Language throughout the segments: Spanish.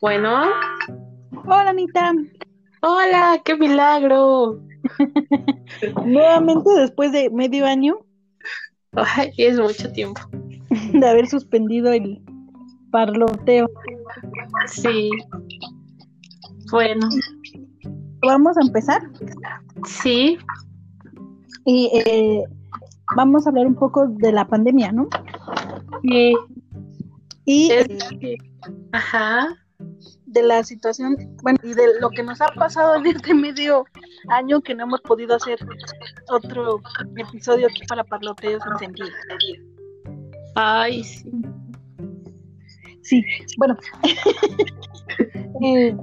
Bueno. Hola, Anita. Hola, qué milagro. Nuevamente después de medio año. Ay, es mucho tiempo. De haber suspendido el parloteo. Sí. Bueno. Vamos a empezar. Sí. Y eh, vamos a hablar un poco de la pandemia, ¿no? Sí. Y Ajá. De la situación, bueno, y de lo que nos ha pasado en este medio año que no hemos podido hacer otro episodio aquí para Parloteos en sentido. Ay, sí. Sí, bueno. Eh,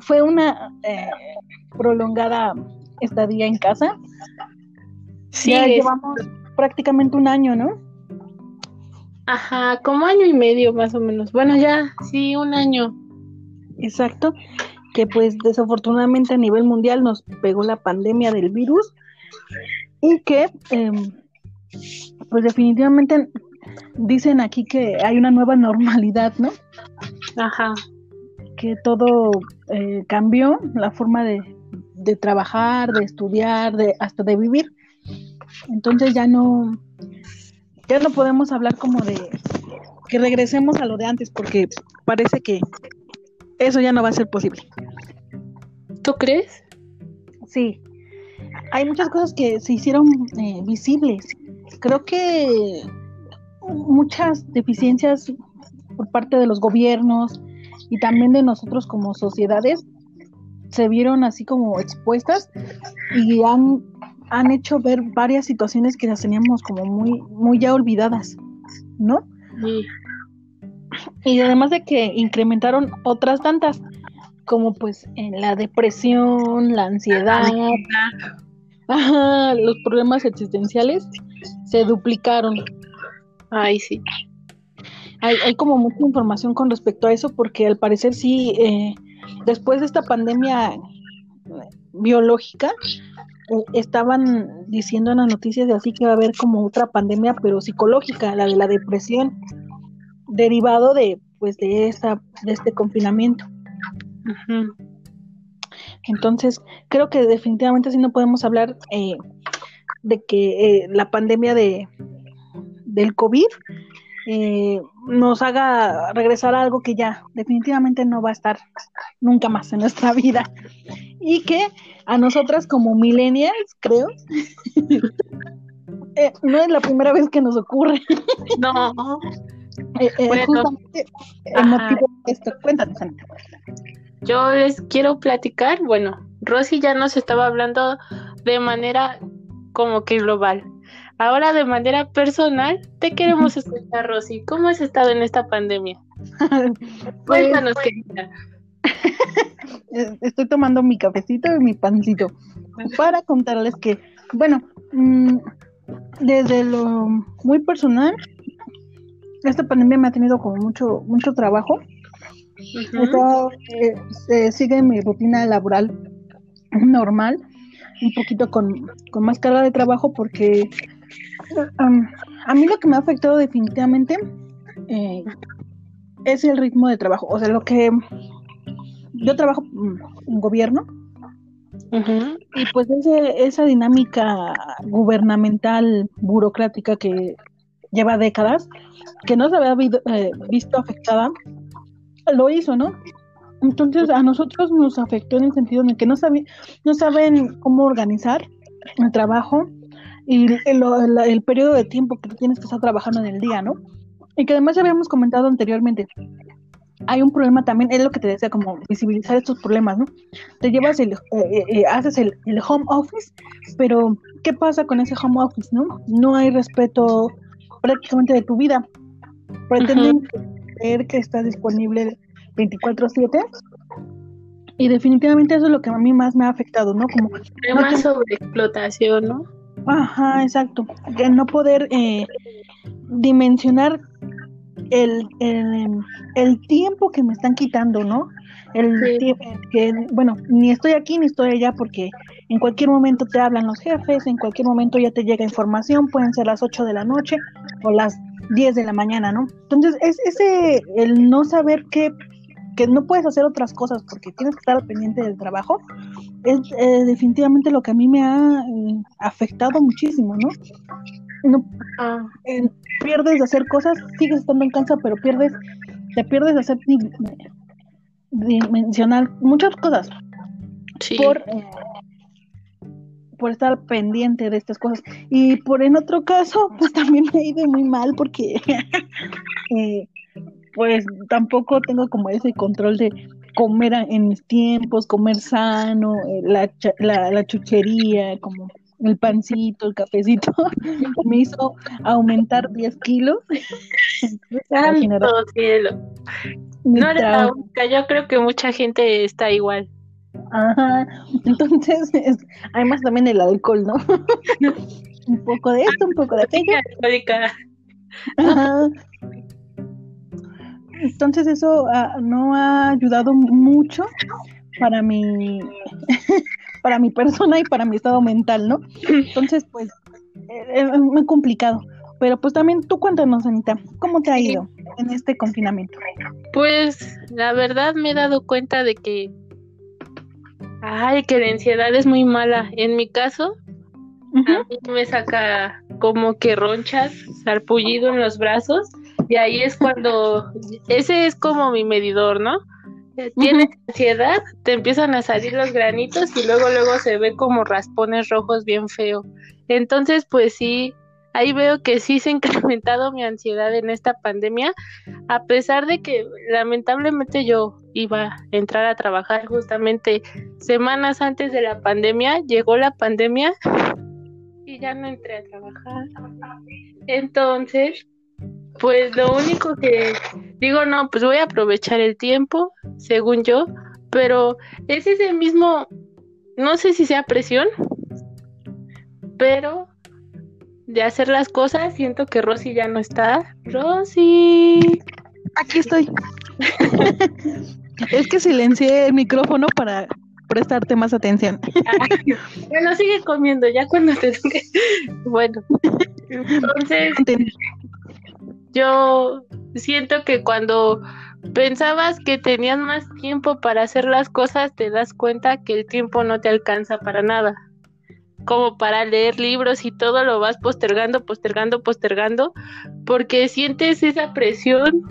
fue una eh, prolongada estadía en casa. Sí, ya es- llevamos prácticamente un año, ¿no? Ajá, como año y medio más o menos. Bueno, ya, sí, un año. Exacto. Que pues desafortunadamente a nivel mundial nos pegó la pandemia del virus y que em, pues definitivamente dicen aquí que hay una nueva normalidad, ¿no? Ajá. que todo eh, cambió, la forma de, de trabajar, de estudiar, de hasta de vivir. Entonces ya no, ya no podemos hablar como de que regresemos a lo de antes, porque parece que eso ya no va a ser posible. ¿Tú crees? Sí, hay muchas cosas que se hicieron eh, visibles. Creo que muchas deficiencias por parte de los gobiernos y también de nosotros como sociedades se vieron así como expuestas y han, han hecho ver varias situaciones que las teníamos como muy, muy ya olvidadas, ¿no? Sí. Y además de que incrementaron otras tantas, como pues en la depresión, la ansiedad, ajá, los problemas existenciales se duplicaron. Ay, sí. Hay, hay como mucha información con respecto a eso porque al parecer sí, eh, después de esta pandemia eh, biológica, eh, estaban diciendo en las noticias de así que va a haber como otra pandemia pero psicológica, la de la depresión, derivado de pues de esta, de este confinamiento. Entonces, creo que definitivamente sí no podemos hablar eh, de que eh, la pandemia de del COVID eh, nos haga regresar a algo que ya definitivamente no va a estar nunca más en nuestra vida. Y que a nosotras como millennials, creo, eh, no es la primera vez que nos ocurre. No. Eh, eh, Bueno. justamente el Ajá. motivo de esto. Cuéntanos, Anita. Yo les quiero platicar, bueno, Rosy ya nos estaba hablando de manera como que global. Ahora de manera personal, te queremos escuchar, Rosy. ¿Cómo has estado en esta pandemia? Pues, Cuéntanos, querida. eh, estoy tomando mi cafecito y mi pancito para contarles que, bueno, mm, desde lo muy personal, esta pandemia me ha tenido como mucho, mucho trabajo. Eh, se sigue mi rutina laboral normal, un poquito con, con más carga de trabajo porque um, a mí lo que me ha afectado definitivamente eh, es el ritmo de trabajo. O sea, lo que yo trabajo mm, en gobierno y pues ese, esa dinámica gubernamental burocrática que lleva décadas, que no se había eh, visto afectada, lo hizo, ¿no? Entonces a nosotros nos afectó en el sentido en el que no, sabi- no saben cómo organizar el trabajo y el, periodo de tiempo que tienes que estar trabajando en el día, ¿no? Y que además ya habíamos comentado anteriormente, hay un problema también, es lo que te decía, como visibilizar estos problemas, ¿no? Te llevas el, eh, eh, haces el, el home office, pero ¿qué pasa con ese home office, no? No hay respeto prácticamente de tu vida. Pretenden creer que está disponible 24/7 y definitivamente eso es lo que a mí más me ha afectado, ¿no? Como, Además sobre explotación, ¿no? ajá, exacto, de no poder eh, dimensionar el, el, el tiempo que me están quitando, ¿no? El Sí. tiempo que, bueno, ni estoy aquí ni estoy allá porque en cualquier momento te hablan los jefes, en cualquier momento ya te llega información, pueden ser las 8 de la noche o las 10 de la mañana, ¿no? Entonces, es ese, el no saber qué que no puedes hacer otras cosas porque tienes que estar pendiente del trabajo, es eh, definitivamente lo que a mí me ha eh, afectado muchísimo, ¿no? no ah. pierdes de hacer cosas, sigues estando en casa, pero pierdes, te pierdes de hacer dimensional muchas cosas. Por, por estar pendiente de estas cosas. Y por en otro caso, pues también me ha ido muy mal porque eh, pues tampoco tengo como ese control de comer en mis tiempos, comer sano, eh, la, la, chuchería, como el pancito, el cafecito, me hizo aumentar 10 kilos. Santo cielo. No eres la única, yo creo que mucha gente está igual. Ajá, entonces, además también el alcohol, ¿no? un poco de esto, un poco de aquello. Entonces eso ah, no ha ayudado mucho para mi para mi persona y para mi estado mental, ¿no? Entonces, pues es muy complicado. Pero pues también tú cuéntanos, Anita, ¿cómo te ha ido en este confinamiento? Pues la verdad me he dado cuenta de que Ay, que la ansiedad es muy mala. En mi caso, a mí me saca como que ronchas, sarpullido en los brazos, y ahí es cuando, ese es como mi medidor, ¿no? Eh, tienes ansiedad, te empiezan a salir los granitos y luego luego se ve como raspones rojos bien feo. Entonces, pues sí, ahí veo que sí se ha incrementado mi ansiedad en esta pandemia, a pesar de que lamentablemente yo iba a entrar a trabajar justamente semanas antes de la pandemia, llegó la pandemia y ya no entré a trabajar. Entonces, pues lo único que digo, no, pues voy a aprovechar el tiempo, según yo, pero es ese mismo, no sé si sea presión, pero de hacer las cosas, siento que Rosy ya no está. Rosy. Aquí estoy. es que silencié el micrófono para prestarte más atención. bueno, sigue comiendo, ya cuando te Bueno, entonces yo siento que cuando pensabas que tenías más tiempo para hacer las cosas, te das cuenta que el tiempo no te alcanza para nada como para leer libros y todo lo vas postergando, postergando, postergando, porque sientes esa presión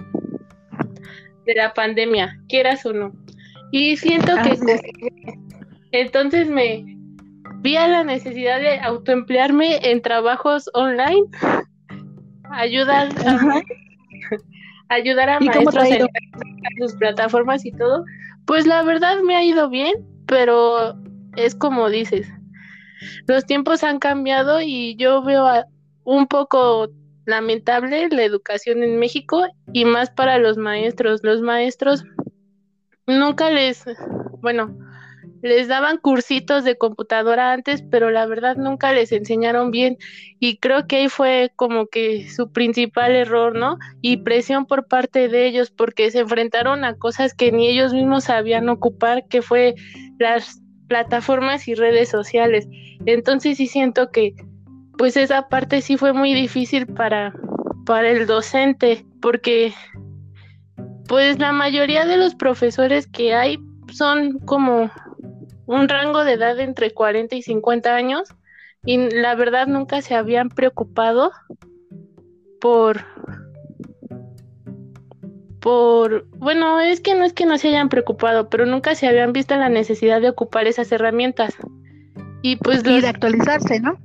de la pandemia, quieras o no. Y siento que entonces me vi a la necesidad de autoemplearme en trabajos online, ayudar a, ayudar a maestros en sus plataformas y todo. Pues la verdad me ha ido bien, pero es como dices, los tiempos han cambiado y yo veo un poco lamentable la educación en México y más para los maestros. Los maestros nunca les, bueno, les daban cursitos de computadora antes, pero la verdad nunca les enseñaron bien y creo que ahí fue como que su principal error, ¿no? Y presión por parte de ellos porque se enfrentaron a cosas que ni ellos mismos sabían ocupar, que fue las plataformas y redes sociales. Entonces sí siento que pues esa parte sí fue muy difícil para, para el docente, porque pues la mayoría de los profesores que hay son como un rango de edad entre 40 y 50 años y la verdad nunca se habían preocupado por por, bueno, es que no es que no se hayan preocupado, pero nunca se habían visto la necesidad de ocupar esas herramientas. Y pues... Y de actualizarse, ¿no?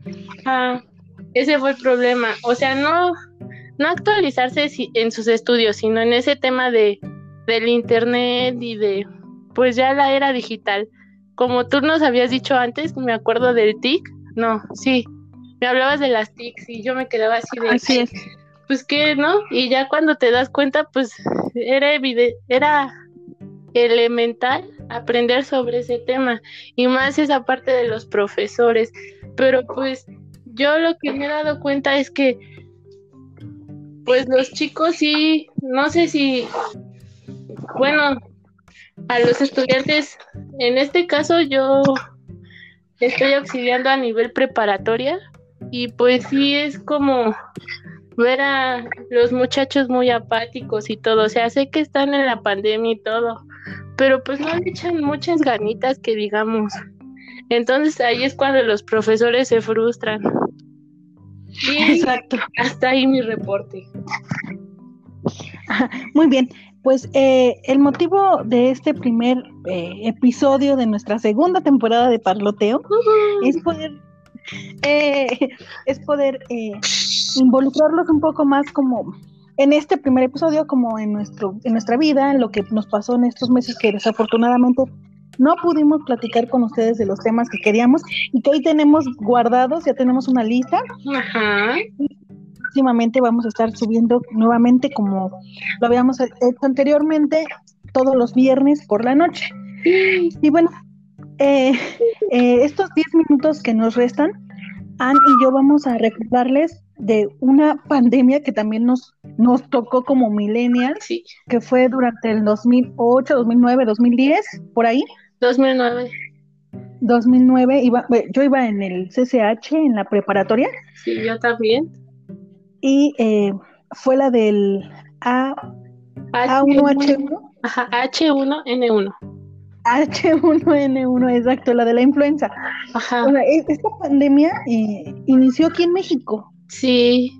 Ah, ese fue el problema. O sea, no, no actualizarse en sus estudios, sino en ese tema de del internet y de, pues ya la era digital. Como tú nos habías dicho antes, me acuerdo del TIC, no, sí, me hablabas de las TICs y yo me quedaba así de... Así es. Pues que, ¿no? Y ya cuando te das cuenta, pues era, era elemental aprender sobre ese tema y más esa parte de los profesores. Pero pues yo lo que me he dado cuenta es que pues los chicos sí, no sé si, bueno, a los estudiantes, en este caso yo estoy auxiliando a nivel preparatoria y pues sí es como ver a los muchachos muy apáticos y todo. O sea, sé que están en la pandemia y todo, pero pues no le echan muchas ganitas que digamos. Entonces ahí es cuando los profesores se frustran. Exacto. Hasta ahí mi reporte. Muy bien, pues eh, el motivo de este primer eh, episodio de nuestra segunda temporada de Parloteo es poder eh, es poder involucrarlos un poco más como en este primer episodio como en nuestro en nuestra vida en lo que nos pasó en estos meses que desafortunadamente no pudimos platicar con ustedes de los temas que queríamos y que hoy tenemos guardados, ya tenemos una lista. Ajá. próximamente vamos a estar subiendo nuevamente como lo habíamos hecho anteriormente, todos los viernes por la noche. Y bueno, eh, eh, estos 10 minutos que nos restan, Ann y yo vamos a recordarles de una pandemia que también nos, nos tocó como millennials, que fue durante el 2008, 2009, 2010, por ahí. 2009. 2009, iba, yo iba en el CCH, en la preparatoria. Sí, yo también. Y eh, fue la del A, A1H1. Ajá, H1N1. H1N1, exacto, la de la influenza. Ajá. Esta pandemia eh, inició aquí en México. Sí.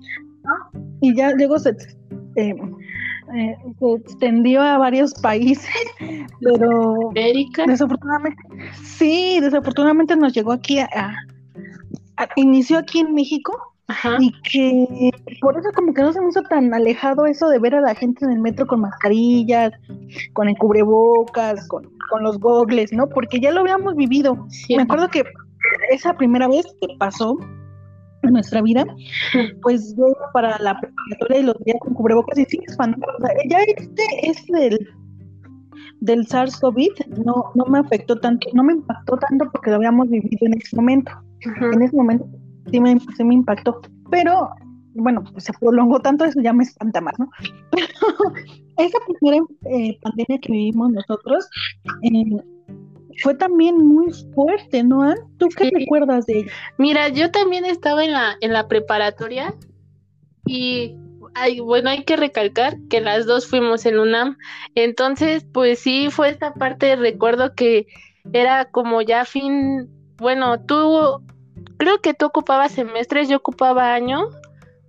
Y ya luego se, eh, eh, se extendió a varios países, pero América. desafortunadamente, sí, desafortunadamente nos llegó aquí a, inició aquí en México y que por eso como que no se me hizo tan alejado eso de ver a la gente en el metro con mascarillas, con el cubrebocas, con, con los gogles, ¿no? Porque ya lo habíamos vivido. Me acuerdo que esa primera vez que pasó, en nuestra vida, pues yo para la preparatoria y los días con cubrebocas y sí, espantado. ya este, este del, del SARS-CoV no, no me afectó tanto, no me impactó tanto porque lo habíamos vivido en ese momento. En ese momento sí me, sí me impactó, pero bueno, pues se prolongó tanto, eso ya me espanta más, ¿no? esa primera eh, pandemia que vivimos nosotros, eh, fue también muy fuerte, ¿no? ¿Tú qué recuerdas de ella? Mira, yo también estaba en la, en la preparatoria y hay, bueno, hay que recalcar que las dos fuimos en UNAM. Entonces, pues sí, fue esta parte, recuerdo que era como ya fin, bueno, tú, creo que tú ocupabas semestres, yo ocupaba año,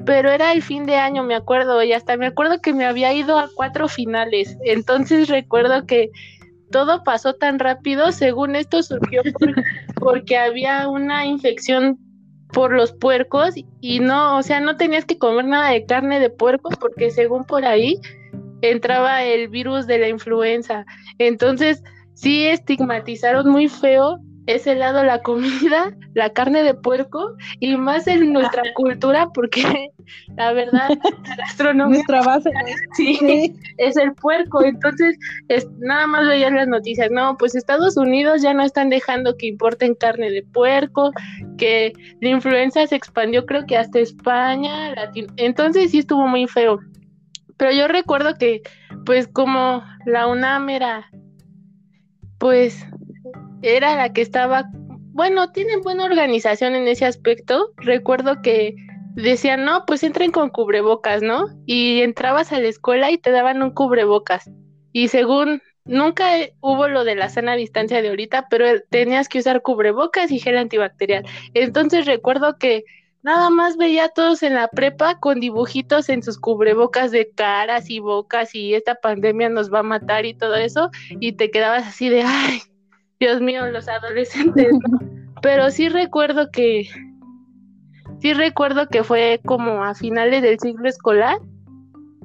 pero era el fin de año, me acuerdo, y hasta me acuerdo que me había ido a cuatro finales. Entonces recuerdo que todo pasó tan rápido, según esto surgió porque había una infección por los puercos y no, o sea, no tenías que comer nada de carne de puerco porque según por ahí entraba el virus de la influenza. Entonces, sí estigmatizaron muy feo ese lado la comida, la carne de puerco y más en nuestra cultura porque la verdad la gastronomía nuestra base. Sí, es el puerco. Entonces es, nada más veían las noticias no pues Estados Unidos ya no están dejando que importen carne de puerco que la influenza se expandió creo que hasta España entonces sí estuvo muy feo. Pero yo recuerdo que pues como la UNAM era pues era la que estaba, bueno, tienen buena organización en ese aspecto. Recuerdo que decían, no, pues entren con cubrebocas, ¿no? Y entrabas a la escuela y te daban un cubrebocas. Y según, nunca hubo lo de la sana distancia de ahorita, pero tenías que usar cubrebocas y gel antibacterial. Entonces recuerdo que nada más veía a todos en la prepa con dibujitos en sus cubrebocas de caras y bocas y esta pandemia nos va a matar y todo eso, y te quedabas así de, ay, Dios mío, los adolescentes, Pero sí recuerdo que, sí recuerdo que fue como a finales del siglo escolar,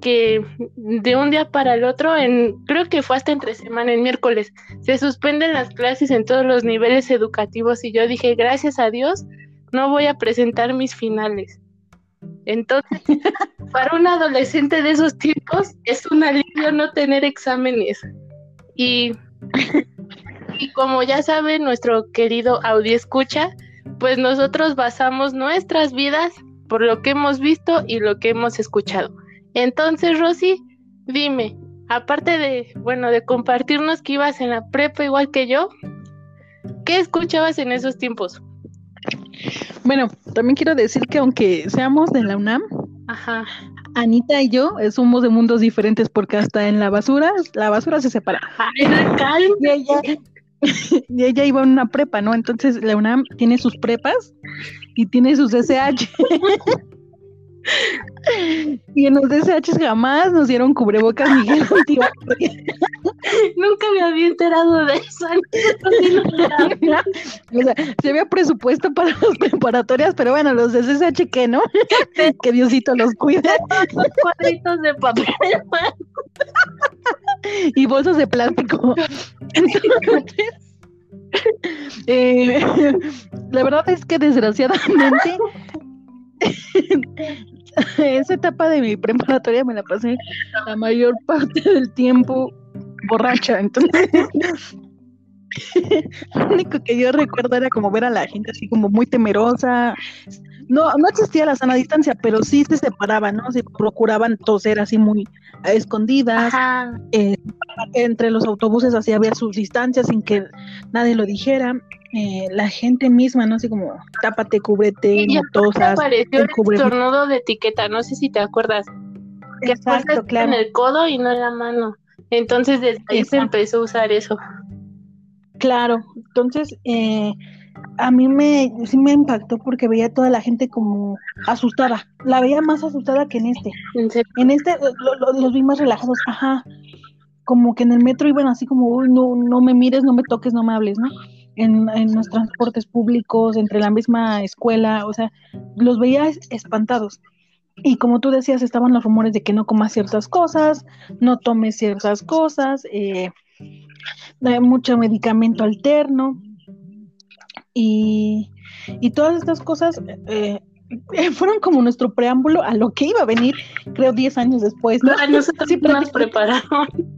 que de un día para el otro, en, creo que fue hasta entre semana, en miércoles, se suspenden las clases en todos los niveles educativos y yo dije, gracias a Dios, no voy a presentar mis finales. Entonces, para un adolescente de esos tiempos, es un alivio no tener exámenes. Y y como ya sabe nuestro querido Audi escucha, pues nosotros basamos nuestras vidas por lo que hemos visto y lo que hemos escuchado. Entonces, Rosy, dime, aparte de, bueno, de compartirnos que ibas en la prepa igual que yo, ¿qué escuchabas en esos tiempos? Bueno, también quiero decir que aunque seamos de la UNAM, Ajá. Anita y yo eh, somos de mundos diferentes porque hasta en la basura, la basura se separa. y ella, y ella iba a una prepa, ¿no? Entonces la UNAM tiene sus prepas y tiene sus SH. Y en los DSH jamás nos dieron cubrebocas ni Nunca me había enterado de eso. o sea, se había presupuesto para las preparatorias, pero bueno, los de CSH que no. que Diosito los cuide. Cuadritos de papel. y bolsas de plástico. Eh, la verdad es que desgraciadamente esa etapa de mi preparatoria me la pasé la mayor parte del tiempo borracha, entonces lo único que yo recuerdo era como ver a la gente así como muy temerosa. No, no existía la sana distancia, pero sí se separaban, ¿no? Se procuraban toser así muy escondidas. Eh, entre los autobuses así había sus distancias sin que nadie lo dijera. Eh, la gente misma, ¿no? Así como, tápate, cúbrete, no tosas. apareció el, el de etiqueta, no sé si te acuerdas. Que Exacto, claro. en el codo y no en la mano. Entonces desde ahí se empezó a usar eso. Claro, entonces eh, a mí me sí me impactó porque veía a toda la gente como asustada. La veía más asustada que en este. ¿En, este los vi más relajados, ajá. Como que en el metro iban así como, Uy, no, no me mires, no me toques, no me hables, ¿no? En, en los transportes públicos, entre la misma escuela, o sea, los veía espantados. Y como tú decías, estaban los rumores de que no comas ciertas cosas, no tomes ciertas cosas, eh, mucho medicamento alterno. Y, y todas estas cosas eh, fueron como nuestro preámbulo a lo que iba a venir, creo, 10 años después. ¿no? nosotros sí, nos prepararon.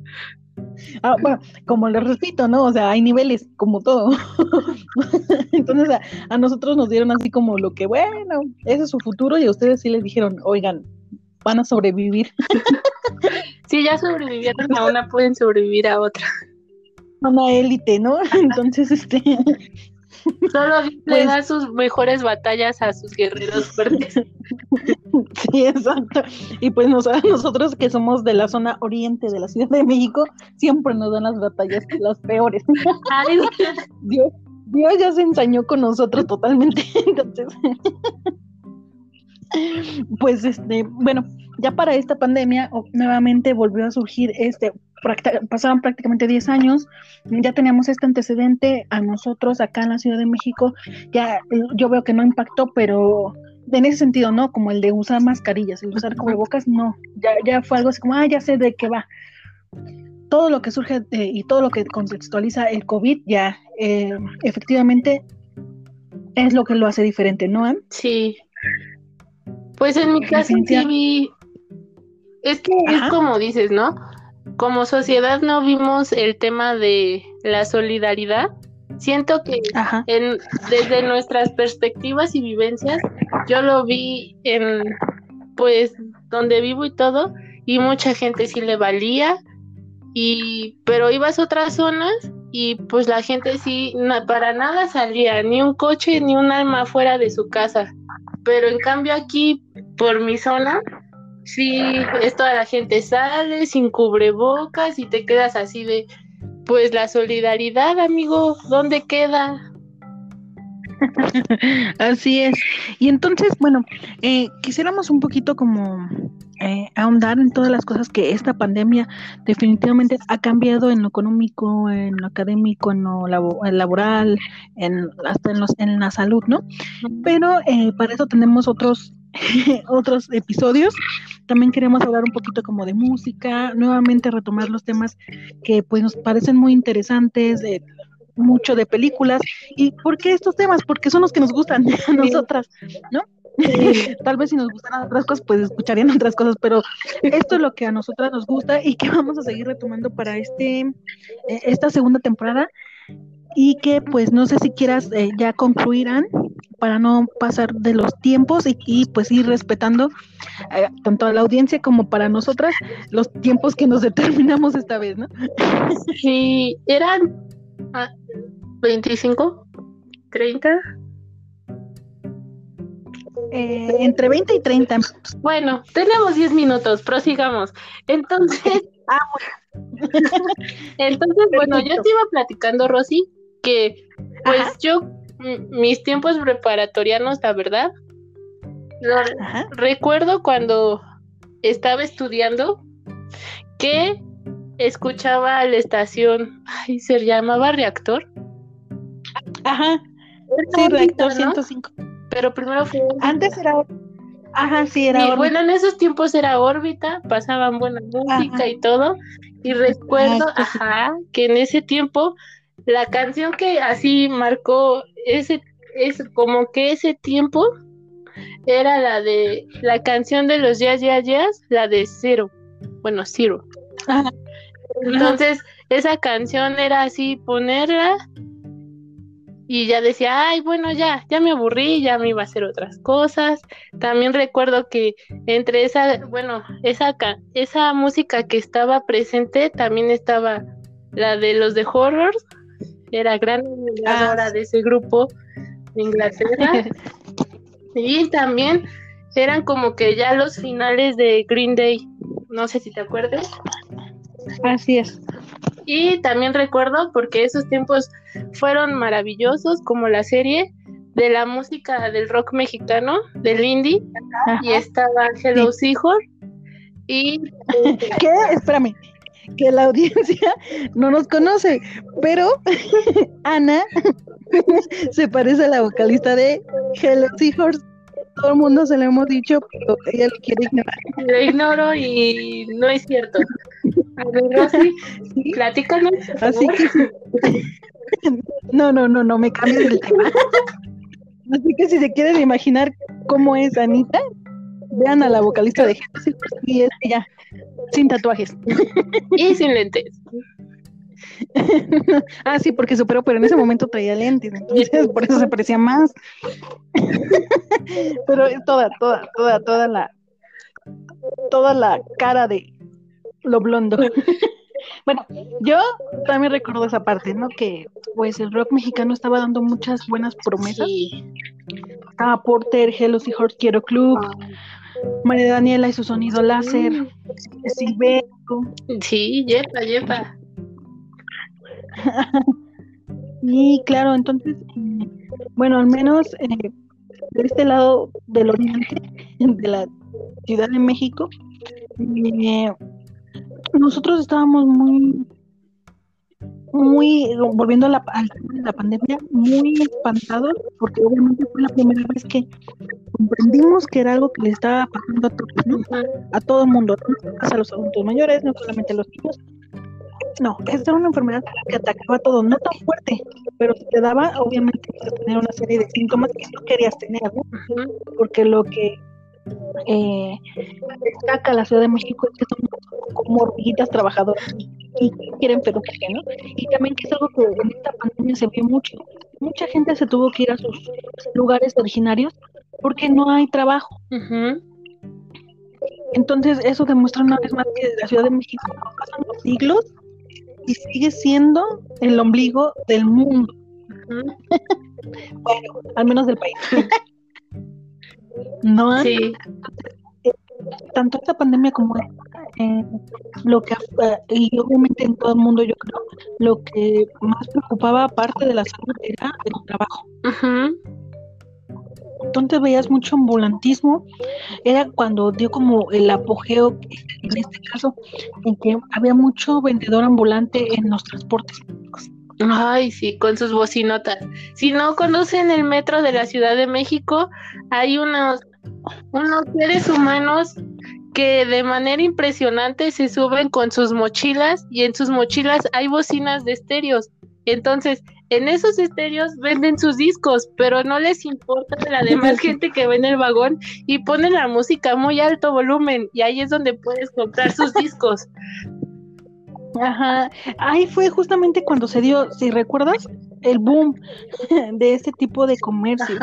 Ah, bueno, como les repito, ¿no? O sea, hay niveles, como todo. Entonces, a, nosotros nos dieron así como lo que, bueno, ese es su futuro, y a ustedes sí les dijeron, oigan, van a sobrevivir. si ya sobrevivieron a una, pueden sobrevivir a otra. Una élite, ¿no? Entonces, este. Solo le pues da sus mejores batallas a sus guerreros fuertes. Sí, exacto. Y pues nosotros que somos de la zona oriente de la Ciudad de México, siempre nos dan las batallas las peores. Dios, Dios ya se ensañó con nosotros totalmente. Entonces, pues este, bueno, ya para esta pandemia nuevamente volvió a surgir este pasaron prácticamente 10 años, ya teníamos este antecedente a nosotros acá en la Ciudad de México, ya yo veo que no impactó, pero en ese sentido, ¿no? Como el de usar mascarillas, el usar cubrebocas, no, ya, ya fue algo así como, ah, ya sé de qué va. Todo lo que surge y todo lo que contextualiza el COVID ya eh, efectivamente es lo que lo hace diferente, ¿no? Sí. Pues en mi caso sí es que es como dices, ¿no? Como sociedad no vimos el tema de la solidaridad. Siento que en, desde nuestras perspectivas y vivencias, yo lo vi en, pues, donde vivo y todo, y mucha gente sí le valía, y, pero ibas a otras zonas y pues la gente sí, para nada salía, ni un coche, ni un alma fuera de su casa. Pero en cambio aquí, por mi zona, Sí, es toda la gente sale sin cubrebocas y te quedas así de, pues la solidaridad, amigo, ¿dónde queda? Así es. Y entonces, bueno, eh, quisiéramos un poquito como eh, ahondar en todas las cosas que esta pandemia definitivamente ha cambiado en lo económico, en lo académico, en lo laboral, en, hasta en, los, en la salud, ¿no? Pero eh, para eso tenemos otros otros episodios. También queremos hablar un poquito como de música, nuevamente retomar los temas que pues nos parecen muy interesantes, de, mucho de películas. ¿Y por qué estos temas? Porque son los que nos gustan a nosotras, ¿no? Tal vez si nos gustaran otras cosas, pues escucharían otras cosas, pero esto es lo que a nosotras nos gusta y que vamos a seguir retomando para este eh, esta segunda temporada y que pues no sé si quieras eh, ya concluirán para no pasar de los tiempos y, pues ir respetando eh, tanto a la audiencia como para nosotras los tiempos que nos determinamos esta vez, ¿no? Sí, eran 25, 30. eh, entre 20 y 30 Bueno, tenemos 10 minutos, prosigamos. Entonces, ah, entonces, bueno, yo te iba platicando, Rosy, que pues yo, mis tiempos preparatorianos, la verdad, recuerdo cuando estaba estudiando que escuchaba la estación, ay, se llamaba Reactor. Ajá. Sí, Reactor 105. Pero primero fue. Antes era. Ajá, sí, era. bueno, en esos tiempos era órbita, pasaban buena música y todo. Y recuerdo, ajá, que en ese tiempo la canción que así marcó ese, es como que ese tiempo era la de la canción de los Jazz Jazz Jazz, la de Zero. Bueno, Zero. Entonces, esa canción era así, ponerla y ya decía, ay, bueno, ya, ya me aburrí, ya me iba a hacer otras cosas. También recuerdo que entre esa, bueno, esa, esa música que estaba presente, también estaba la de los de Horrors, era gran admiradora ah, de ese grupo de Inglaterra. y también eran como que ya los finales de Green Day, no sé si te acuerdas. Así es. Y también recuerdo, porque esos tiempos fueron maravillosos, como la serie de la música del rock mexicano, del indie, y estaba Hello sí. Y. ¿Qué? Espérame. Que la audiencia no nos conoce, pero Ana se parece a la vocalista de Hello Seahorse todo el mundo se lo hemos dicho, pero ella lo quiere ignorar. Lo ignoro y no es cierto. A ver, Rosy, platícanos. Así que No, no, no, no me cambies el tema. Así que si se quieren imaginar cómo es Anita, vean a la vocalista de Genesis y es ella, sin tatuajes. Y sin lentes. ah, sí, porque superó, pero en ese momento traía lentes, entonces por eso se parecía más. pero es toda, toda, toda, toda la, toda la cara de lo blondo. bueno, yo también recuerdo esa parte, ¿no? Que pues el rock mexicano estaba dando muchas buenas promesas. Estaba Porter, Hello Seahorse Quiero Club. María Daniela y su sonido láser, mm. Sí, yepa, yepa. y claro, entonces, bueno, al menos eh, de este lado del oriente, de la Ciudad de México, eh, nosotros estábamos muy, muy, volviendo a la, la pandemia, muy espantados, porque obviamente fue la primera vez que comprendimos que era algo que le estaba pasando a todos, a todo el mundo, a los adultos mayores, no solamente a los niños, no, esta era una enfermedad que atacaba todo, no tan fuerte, pero si te daba, obviamente, a tener una serie de síntomas que no querías tener, ¿no? Porque lo que eh, destaca la Ciudad de México es que son como hormiguitas trabajadoras y quieren pedofilia, ¿no? Y también que es algo que en esta pandemia se vio mucho. Mucha gente se tuvo que ir a sus lugares originarios porque no hay trabajo. Entonces, eso demuestra una vez más que la Ciudad de México pasan los siglos y sigue siendo el ombligo del mundo. bueno, al menos del país. no sí. tanto esta pandemia como eh, lo que y obviamente en todo el mundo yo creo lo que más preocupaba aparte de la salud era el trabajo. Entonces veías mucho ambulantismo, era cuando dio como el apogeo, en este caso, en que había mucho vendedor ambulante en los transportes Ay, sí, con sus bocinotas. Si no conocen el metro de la Ciudad de México, hay unos, unos seres humanos que de manera impresionante se suben con sus mochilas y en sus mochilas hay bocinas de estéreos. Entonces, en esos estéreos venden sus discos, pero no les importa la demás gente que ve en el vagón y ponen la música a muy alto volumen y ahí es donde puedes comprar sus discos. Ajá, ahí fue justamente cuando se dio, si recuerdas, el boom de ese tipo de comercio.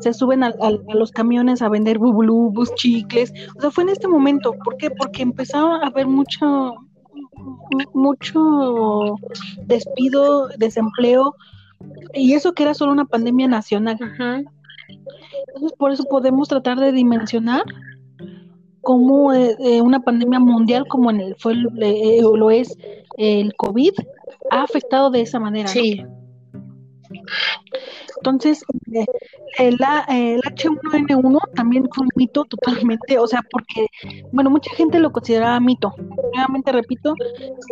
Se suben a, los camiones a vender bubulubus, chicles. O sea, fue en este momento. ¿Por qué? Porque empezaba a haber mucho, mucho despido, desempleo, y eso que era solo una pandemia nacional. Entonces, por eso podemos tratar de dimensionar cómo eh, eh, una pandemia mundial como en el, fue, eh, lo es el COVID ha afectado de esa manera. Sí. Entonces, eh, el, el, H1N1 también fue un mito totalmente, o sea, porque, bueno, mucha gente lo consideraba mito. Nuevamente repito,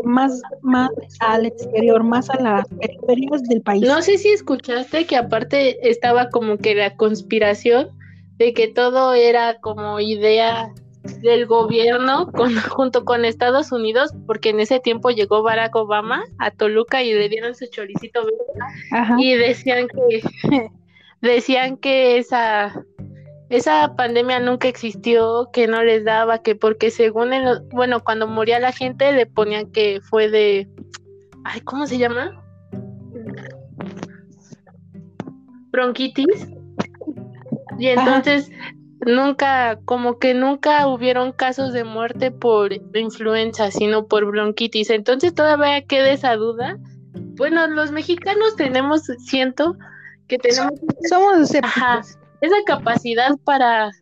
más, más al exterior, más a las periferias del país. No sé si escuchaste que aparte estaba como que la conspiración de que todo era como idea del gobierno con, junto con Estados Unidos, porque en ese tiempo llegó Barack Obama a Toluca y le dieron su choricito y decían que decían que esa esa pandemia nunca existió, que no les daba, que porque según el, bueno, cuando moría la gente le ponían que fue de ay, ¿cómo se llama? bronquitis. Y entonces nunca, como que nunca hubieron casos de muerte por influenza, sino por bronquitis. Entonces todavía queda esa duda. Bueno, los mexicanos tenemos, siento que tenemos somos esa capacidad para,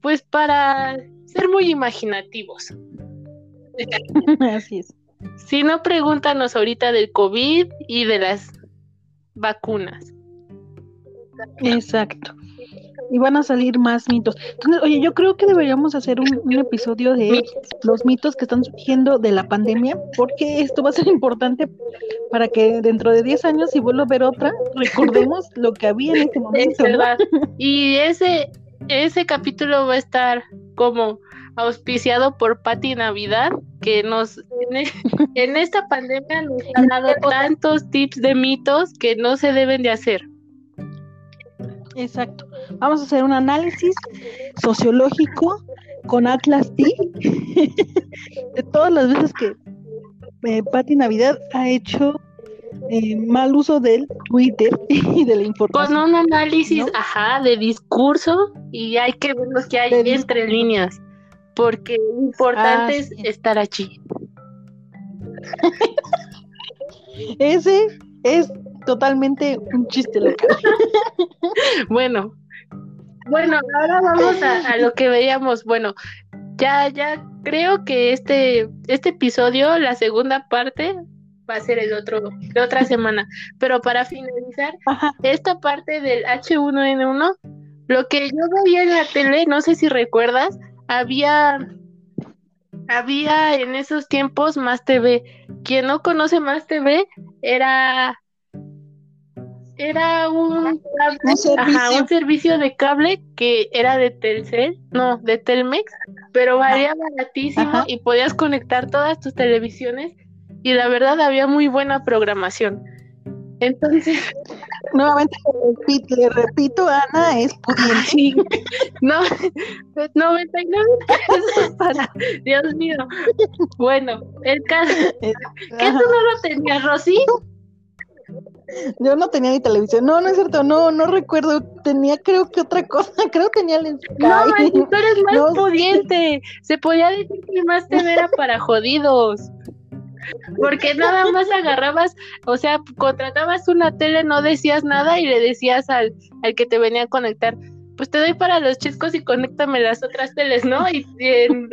pues para ser muy imaginativos. Así es. Si no, pregúntanos ahorita del COVID y de las vacunas. Exacto y van a salir más mitos. Entonces, oye, yo creo que deberíamos hacer un, episodio de los mitos que están surgiendo de la pandemia, porque esto va a ser importante para que dentro de 10 años, si vuelvo a ver otra, recordemos lo que había en ese momento. Y ese, ese capítulo va a estar como auspiciado por Patti Navidad, que nos en, en esta pandemia nos ha dado tantos tips de mitos que no se deben de hacer. Exacto. Vamos a hacer un análisis sociológico con Atlas T de todas las veces que eh, Patti Navidad ha hecho eh, mal uso del Twitter y de la información. Con un análisis, ajá, de discurso y hay que ver lo que hay entre líneas, porque lo importante es estar allí. Ese es totalmente un chiste local. bueno, bueno, ahora vamos a, lo que veíamos. Bueno, ya, ya creo que este, este episodio, la segunda parte, va a ser el otro, de otra semana. Pero para finalizar, esta parte del H1N1, lo que yo veía en la tele, no sé si recuerdas, había había en esos tiempos Más TV. Quien no conoce Más TV era era un, servicio? de cable que era de Telcel, no, de Telmex, pero valía baratísimo y podías conectar todas tus televisiones y la verdad había muy buena programación. Entonces, nuevamente le repito, Ana, es pudiente. no, 99 pesos para, Dios mío. Bueno, el caso, ¿qué tú no lo tenías, Rosy? Yo no tenía ni televisión. No, no es cierto. No, no recuerdo. Tenía, creo que otra cosa. Creo que tenía el Sky. No, tú eres más pudiente. Se podía decir que más TV era para jodidos. Porque nada más agarrabas, o sea, contratabas una tele, no decías nada y le decías al, al que te venía a conectar, pues te doy para los chicos y conéctame las otras teles, ¿no? Y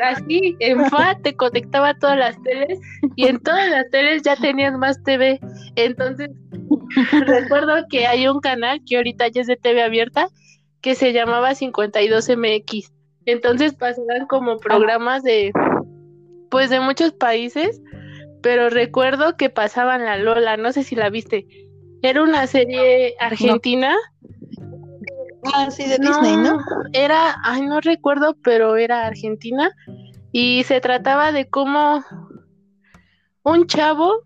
así, en FA te conectaba todas las teles y en todas las teles ya tenías más TV. Entonces, recuerdo que hay un canal que ahorita ya es de TV abierta que se llamaba 52MX. Entonces pasaban como programas de, pues de muchos países, pero recuerdo que pasaban la Lola, no sé si la viste. Era una serie argentina. Ah, sí, de Disney, ¿no? Era, ay, no recuerdo, pero era Argentina. Y se trataba de cómo un chavo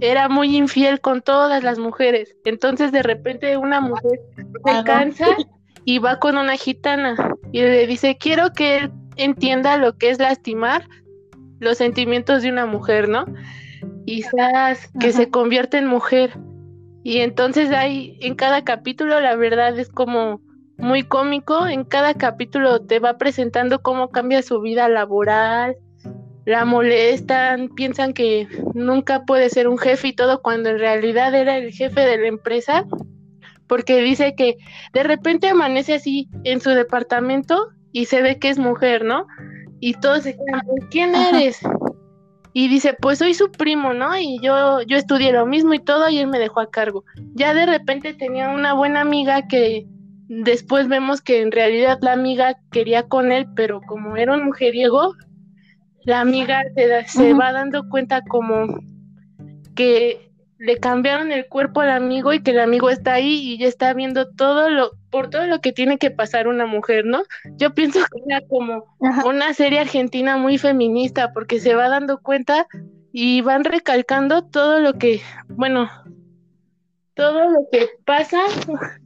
era muy infiel con todas las mujeres. Entonces, de repente, una mujer se cansa y va con una gitana y le dice: Quiero que él entienda lo que es lastimar los sentimientos de una mujer, ¿no? Y sabes que se convierte en mujer. Y entonces hay en cada capítulo, la verdad es como muy cómico, en cada capítulo te va presentando cómo cambia su vida laboral, la molestan, piensan que nunca puede ser un jefe y todo, cuando en realidad era el jefe de la empresa, porque dice que de repente amanece así en su departamento y se ve que es mujer, ¿no? Y todos se quedan, ¿quién eres? Y dice, pues soy su primo, ¿no? Y yo, yo estudié lo mismo y todo y él me dejó a cargo. Ya de repente tenía una buena amiga que después vemos que en realidad la amiga quería con él, pero como era un mujeriego, la amiga se, se va dando cuenta como que le cambiaron el cuerpo al amigo y que el amigo está ahí y ya está viendo todo lo, por todo lo que tiene que pasar una mujer, ¿no? Yo pienso que era como una serie argentina muy feminista porque se va dando cuenta y van recalcando todo lo que, bueno, todo lo que pasa,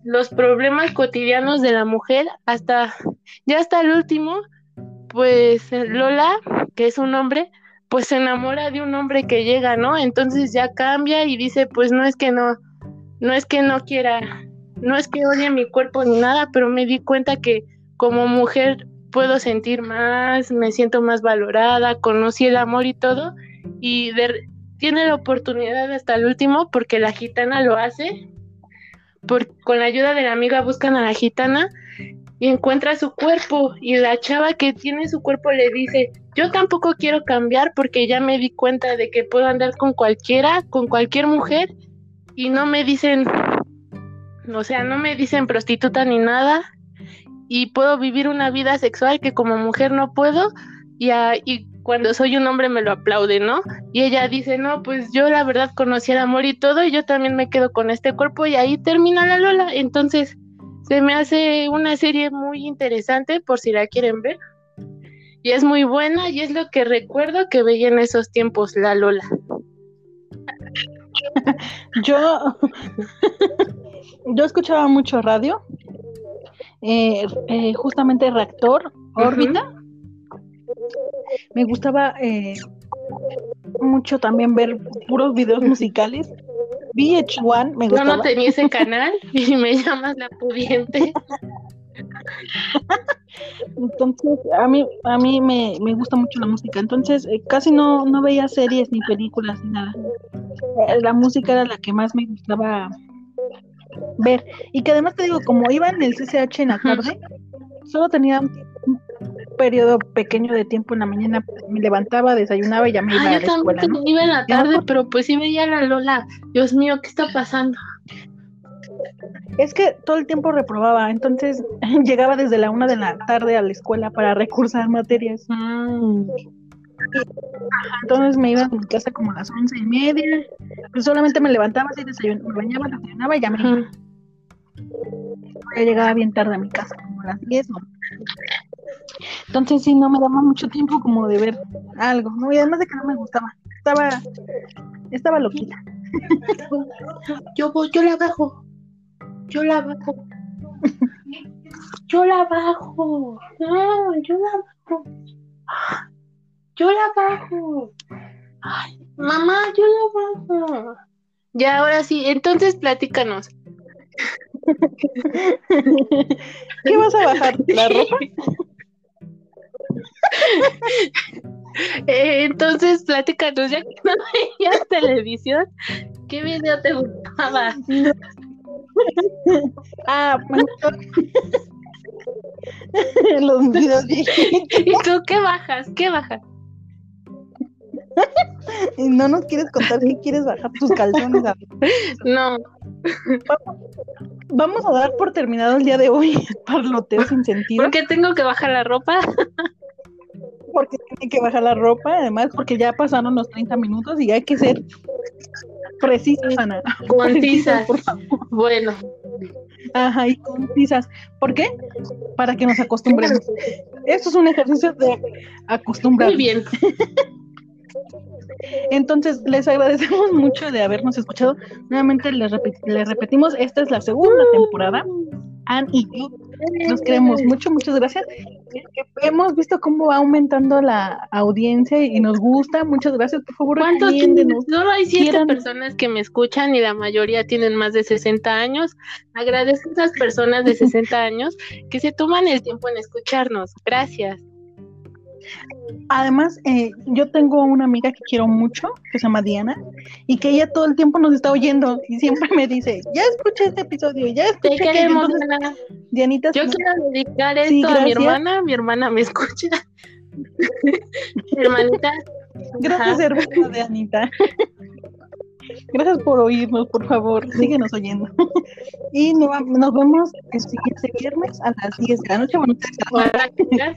los problemas cotidianos de la mujer, hasta, ya hasta el último, pues Lola, que es un hombre, pues se enamora de un hombre que llega, ¿no? Entonces ya cambia y dice, pues no es que no, no es que no quiera, no es que odie mi cuerpo ni nada, pero me di cuenta que como mujer puedo sentir más, me siento más valorada, conocí el amor y todo, y tiene la oportunidad hasta el último porque la gitana lo hace, con la ayuda de la amiga buscan a la gitana y encuentra su cuerpo y la chava que tiene su cuerpo le dice, yo tampoco quiero cambiar porque ya me di cuenta de que puedo andar con cualquiera, con cualquier mujer y no me dicen, o sea, no me dicen prostituta ni nada y puedo vivir una vida sexual que como mujer no puedo y, cuando soy un hombre me lo aplaude, ¿no? Y ella dice, no, pues yo la verdad conocí el amor y todo y yo también me quedo con este cuerpo y ahí termina la Lola. Entonces, se me hace una serie muy interesante por si la quieren ver y es muy buena y es lo que recuerdo que veía en esos tiempos la Lola. yo, yo escuchaba mucho radio, eh, eh, justamente Reactor, Órbita. Me gustaba eh, mucho también ver puros videos musicales. VH1 me gustaba. Yo no tenía ese canal y me llamas la pudiente. Entonces, a mí, a mí me, gusta mucho la música. Entonces, eh, casi no, no veía series ni películas ni nada. Eh, la música era la que más me gustaba ver. Y que además te digo, como iba en el CCH en la tarde, solo tenía un periodo pequeño de tiempo en la mañana. Me levantaba, desayunaba y ya me iba a la escuela. Yo iba en la tarde, pero pues sí veía la Lola. Dios mío, ¿qué está pasando? Es que todo el tiempo reprobaba, entonces llegaba desde la una de la tarde a la escuela para recursar materias. Mm. Entonces me iba a mi casa como a las once y media, pues solamente me levantaba así, desayunaba, me bañaba, desayunaba y ya me iba. Ya llegaba bien tarde a mi casa, como a las diez. Entonces sí, no me daba mucho tiempo como de ver algo, ¿no? Y además de que no me gustaba, estaba, estaba loquita. Yo voy, yo la bajo yo la bajo. Yo la bajo. No, yo la bajo. Yo la bajo. Ay, mamá, yo la bajo. Ya, ahora sí, entonces platícanos. ¿Qué vas a bajar? ¿La ropa? Eh, entonces, platícanos, ya que no veías televisión, ¿qué video te gustaba? ah, los videos ¿Y tú qué bajas? ¿Qué bajas? y no nos quieres contar qué quieres bajar tus calzones. No. Vamos, a dar por terminado el día de hoy parloteo sin sentido. ¿Por qué tengo que bajar la ropa? porque tiene que bajar la ropa, además porque ya pasaron los 30 minutos y hay que ser Precisas, Ana. Concisas. por favor. Bueno. Ajá, y concisas. ¿Por qué? Para que nos acostumbremos. Esto es un ejercicio de acostumbrar. Muy bien. Entonces, les agradecemos mucho de habernos escuchado. Nuevamente les, les repetimos, esta es la segunda temporada. Anne y yo nos queremos mucho, muchas gracias. Hemos visto cómo va aumentando la audiencia y nos gusta. Muchas gracias, por favor. ¿Cuántos Solo hay siete personas que me escuchan y la mayoría tienen más de 60 años. Agradezco a esas personas de 60 años que se toman el tiempo en escucharnos. Gracias. Además, eh, yo tengo una amiga que quiero mucho, que se llama Diana, y que ella todo el tiempo nos está oyendo y siempre me dice, ya escuché este episodio, ya escuché. Te queremos, Diana. Dianita. Yo quiero dedicar esto a mi hermana, mi hermana me escucha. Hermanita. Gracias, hermana de Anita. Gracias por oírnos, por favor, síguenos oyendo. y nos vemos el siguiente viernes a las 10 de la noche. Bueno, que,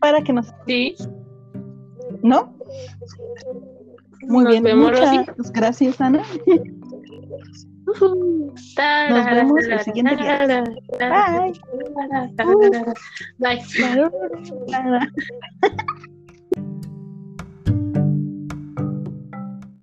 para que nos. Sí. ¿No? Muy bien, muchas gracias, Ana. Nos vemos el siguiente viernes. Bye. Bye.